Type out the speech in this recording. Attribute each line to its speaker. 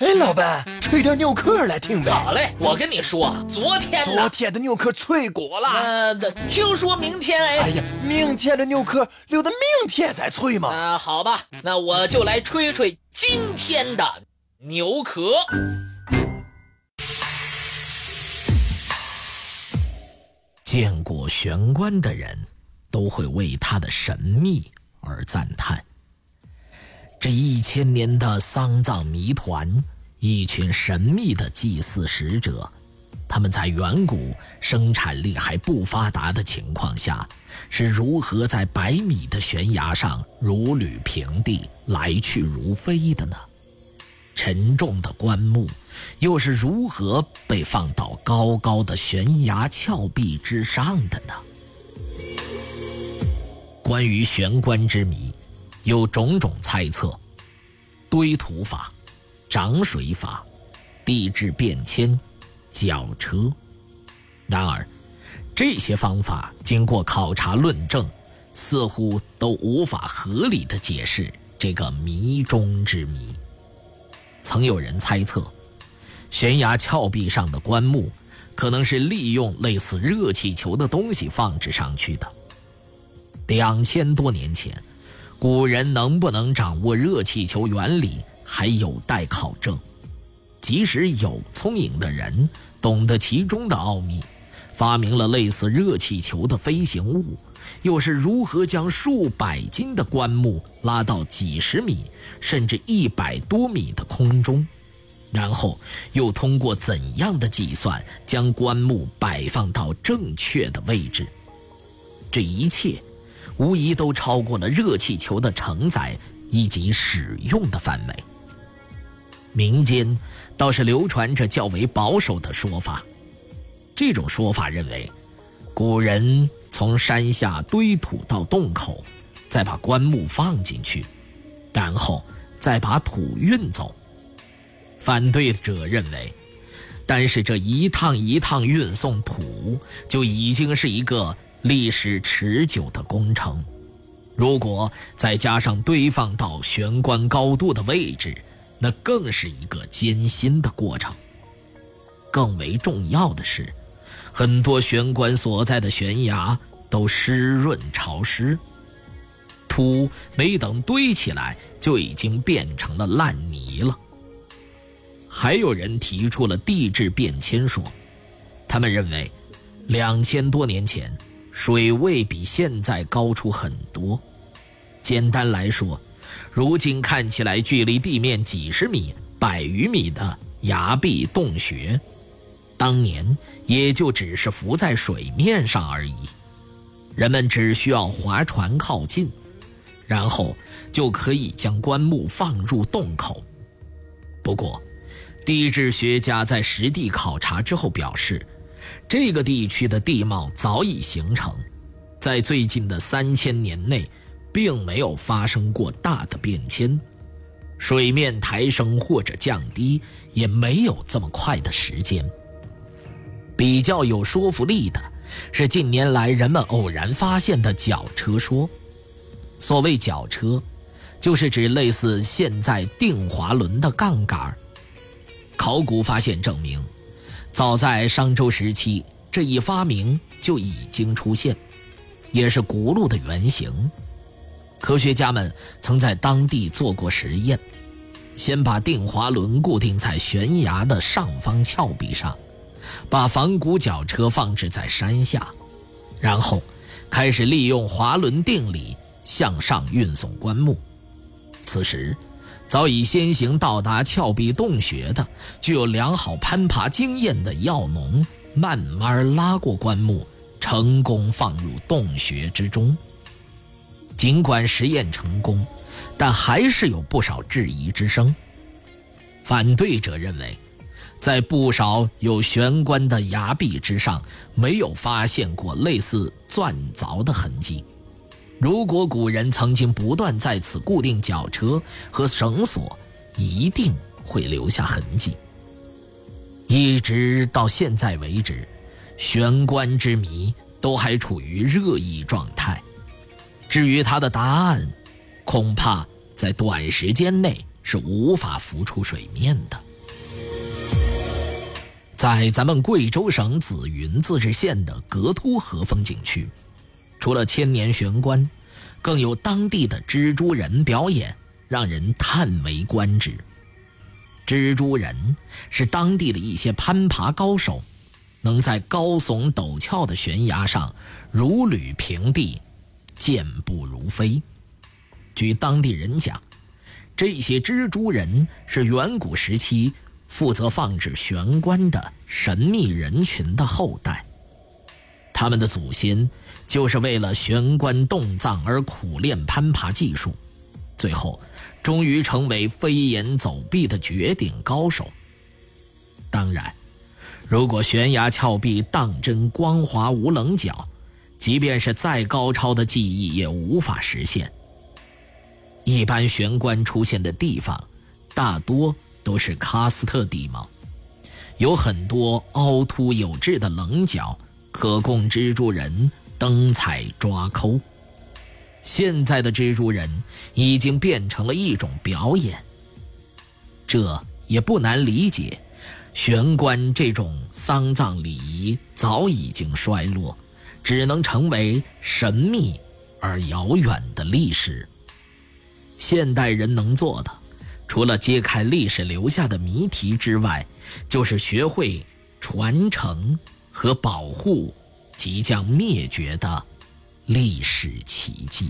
Speaker 1: 哎，老板，吹点牛壳来听呗。
Speaker 2: 好嘞，我跟你说，昨天
Speaker 1: 昨天的牛壳脆骨了。
Speaker 2: 呃，听说明天哎。
Speaker 1: 哎呀，明天的牛壳留到明天再吹嘛。
Speaker 2: 啊，好吧，那我就来吹吹今天的牛壳。见过玄关的人，都会为他的神秘而赞叹。这一千年的丧葬谜团，一群神秘的祭祀使者，他们在远古生产力还不发达的情况下，是如何在百米的悬崖上如履平地、来去如飞的呢？沉重的棺木又是如何被放到高高的悬崖峭壁之上的呢？关于悬棺之谜。有种种猜测，堆土法、涨水法、地质变迁、绞车。然而，这些方法经过考察论证，似乎都无法合理的解释这个谜中之谜。曾有人猜测，悬崖峭壁上的棺木可能是利用类似热气球的东西放置上去的。两千多年前。古人能不能掌握热气球原理还有待考证。即使有聪颖的人懂得其中的奥秘，发明了类似热气球的飞行物，又是如何将数百斤的棺木拉到几十米甚至一百多米的空中，然后又通过怎样的计算将棺木摆放到正确的位置？这一切。无疑都超过了热气球的承载以及使用的范围。民间倒是流传着较为保守的说法，这种说法认为，古人从山下堆土到洞口，再把棺木放进去，然后再把土运走。反对者认为，单是这一趟一趟运送土，就已经是一个。历史持久的工程，如果再加上堆放到玄关高度的位置，那更是一个艰辛的过程。更为重要的是，很多玄关所在的悬崖都湿润潮湿，土没等堆起来就已经变成了烂泥了。还有人提出了地质变迁说，他们认为，两千多年前。水位比现在高出很多。简单来说，如今看起来距离地面几十米、百余米的崖壁洞穴，当年也就只是浮在水面上而已。人们只需要划船靠近，然后就可以将棺木放入洞口。不过，地质学家在实地考察之后表示。这个地区的地貌早已形成，在最近的三千年内，并没有发生过大的变迁，水面抬升或者降低也没有这么快的时间。比较有说服力的是近年来人们偶然发现的绞车说。所谓绞车，就是指类似现在定滑轮的杠杆。考古发现证明。早在商周时期，这一发明就已经出现，也是轱辘的原型。科学家们曾在当地做过实验，先把定滑轮固定在悬崖的上方峭壁上，把仿古绞车放置在山下，然后开始利用滑轮定理向上运送棺木。此时。早已先行到达峭壁洞穴的、具有良好攀爬经验的药农，慢慢拉过棺木，成功放入洞穴之中。尽管实验成功，但还是有不少质疑之声。反对者认为，在不少有悬棺的崖壁之上，没有发现过类似钻凿的痕迹。如果古人曾经不断在此固定绞车和绳索，一定会留下痕迹。一直到现在为止，玄关之谜都还处于热议状态。至于它的答案，恐怕在短时间内是无法浮出水面的。在咱们贵州省紫云自治县的格凸河风景区，除了千年悬棺，更有当地的蜘蛛人表演，让人叹为观止。蜘蛛人是当地的一些攀爬高手，能在高耸陡峭的悬崖上如履平地，健步如飞。据当地人讲，这些蜘蛛人是远古时期负责放置悬棺的神秘人群的后代，他们的祖先就是为了悬棺洞葬而苦练攀爬技术，最后。终于成为飞檐走壁的绝顶高手。当然，如果悬崖峭壁当真光滑无棱角，即便是再高超的技艺也无法实现。一般悬棺出现的地方，大多都是喀斯特地貌，有很多凹凸有致的棱角，可供蜘蛛人蹬踩抓抠。现在的蜘蛛人已经变成了一种表演，这也不难理解。玄关这种丧葬礼仪早已经衰落，只能成为神秘而遥远的历史。现代人能做的，除了揭开历史留下的谜题之外，就是学会传承和保护即将灭绝的。历史奇迹。